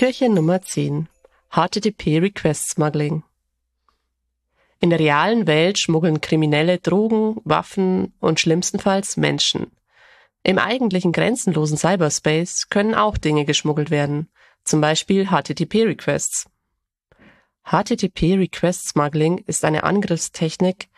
Türchen Nummer 10 HTTP Request Smuggling In der realen Welt schmuggeln Kriminelle Drogen, Waffen und schlimmstenfalls Menschen. Im eigentlichen grenzenlosen Cyberspace können auch Dinge geschmuggelt werden, zum Beispiel HTTP-Requests. HTTP-Request Smuggling ist eine Angriffstechnik,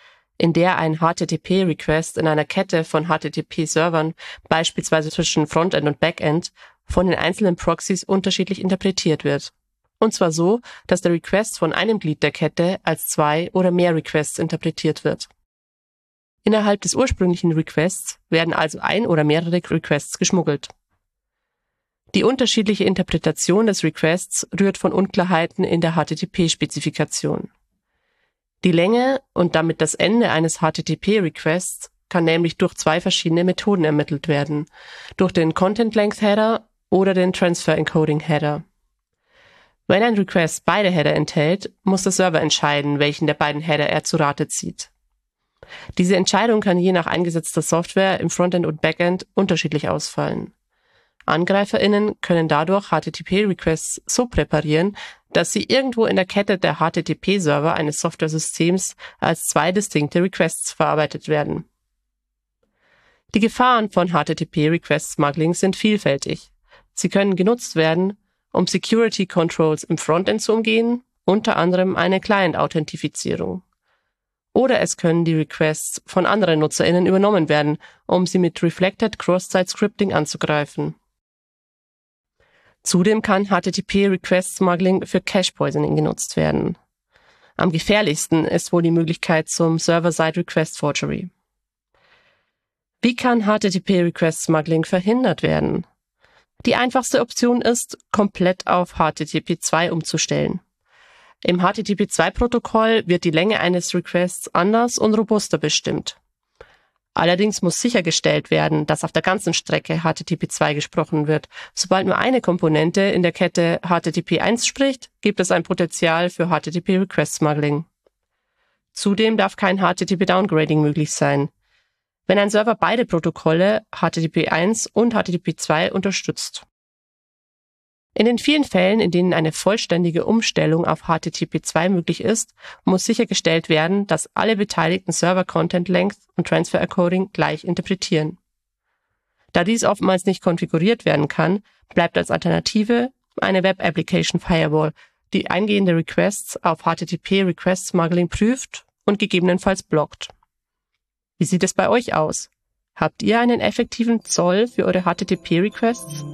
in der ein HTTP-Request in einer Kette von HTTP-Servern, beispielsweise zwischen Frontend und Backend, von den einzelnen Proxys unterschiedlich interpretiert wird. Und zwar so, dass der Request von einem Glied der Kette als zwei oder mehr Requests interpretiert wird. Innerhalb des ursprünglichen Requests werden also ein oder mehrere Requests geschmuggelt. Die unterschiedliche Interpretation des Requests rührt von Unklarheiten in der HTTP-Spezifikation. Die Länge und damit das Ende eines HTTP-Requests kann nämlich durch zwei verschiedene Methoden ermittelt werden, durch den Content Length Header oder den Transfer Encoding Header. Wenn ein Request beide Header enthält, muss der Server entscheiden, welchen der beiden Header er zu Rate zieht. Diese Entscheidung kann je nach eingesetzter Software im Frontend und Backend unterschiedlich ausfallen. AngreiferInnen können dadurch HTTP-Requests so präparieren, dass sie irgendwo in der Kette der HTTP-Server eines Software-Systems als zwei distinkte Requests verarbeitet werden. Die Gefahren von HTTP-Request-Smuggling sind vielfältig. Sie können genutzt werden, um Security Controls im Frontend zu umgehen, unter anderem eine Client-Authentifizierung. Oder es können die Requests von anderen NutzerInnen übernommen werden, um sie mit Reflected Cross-Site Scripting anzugreifen. Zudem kann HTTP Request Smuggling für Cache Poisoning genutzt werden. Am gefährlichsten ist wohl die Möglichkeit zum Server-Side Request Forgery. Wie kann HTTP Request Smuggling verhindert werden? Die einfachste Option ist, komplett auf HTTP 2 umzustellen. Im HTTP2-Protokoll wird die Länge eines Requests anders und robuster bestimmt. Allerdings muss sichergestellt werden, dass auf der ganzen Strecke HTTP2 gesprochen wird. Sobald nur eine Komponente in der Kette HTTP1 spricht, gibt es ein Potenzial für HTTP Request Smuggling. Zudem darf kein HTTP Downgrading möglich sein. Wenn ein Server beide Protokolle HTTP1 und HTTP2 unterstützt. In den vielen Fällen, in denen eine vollständige Umstellung auf HTTP2 möglich ist, muss sichergestellt werden, dass alle beteiligten Server Content Length und Transfer Encoding gleich interpretieren. Da dies oftmals nicht konfiguriert werden kann, bleibt als Alternative eine Web Application Firewall, die eingehende Requests auf HTTP Request Smuggling prüft und gegebenenfalls blockt. Wie sieht es bei euch aus? Habt ihr einen effektiven Zoll für eure HTTP Requests?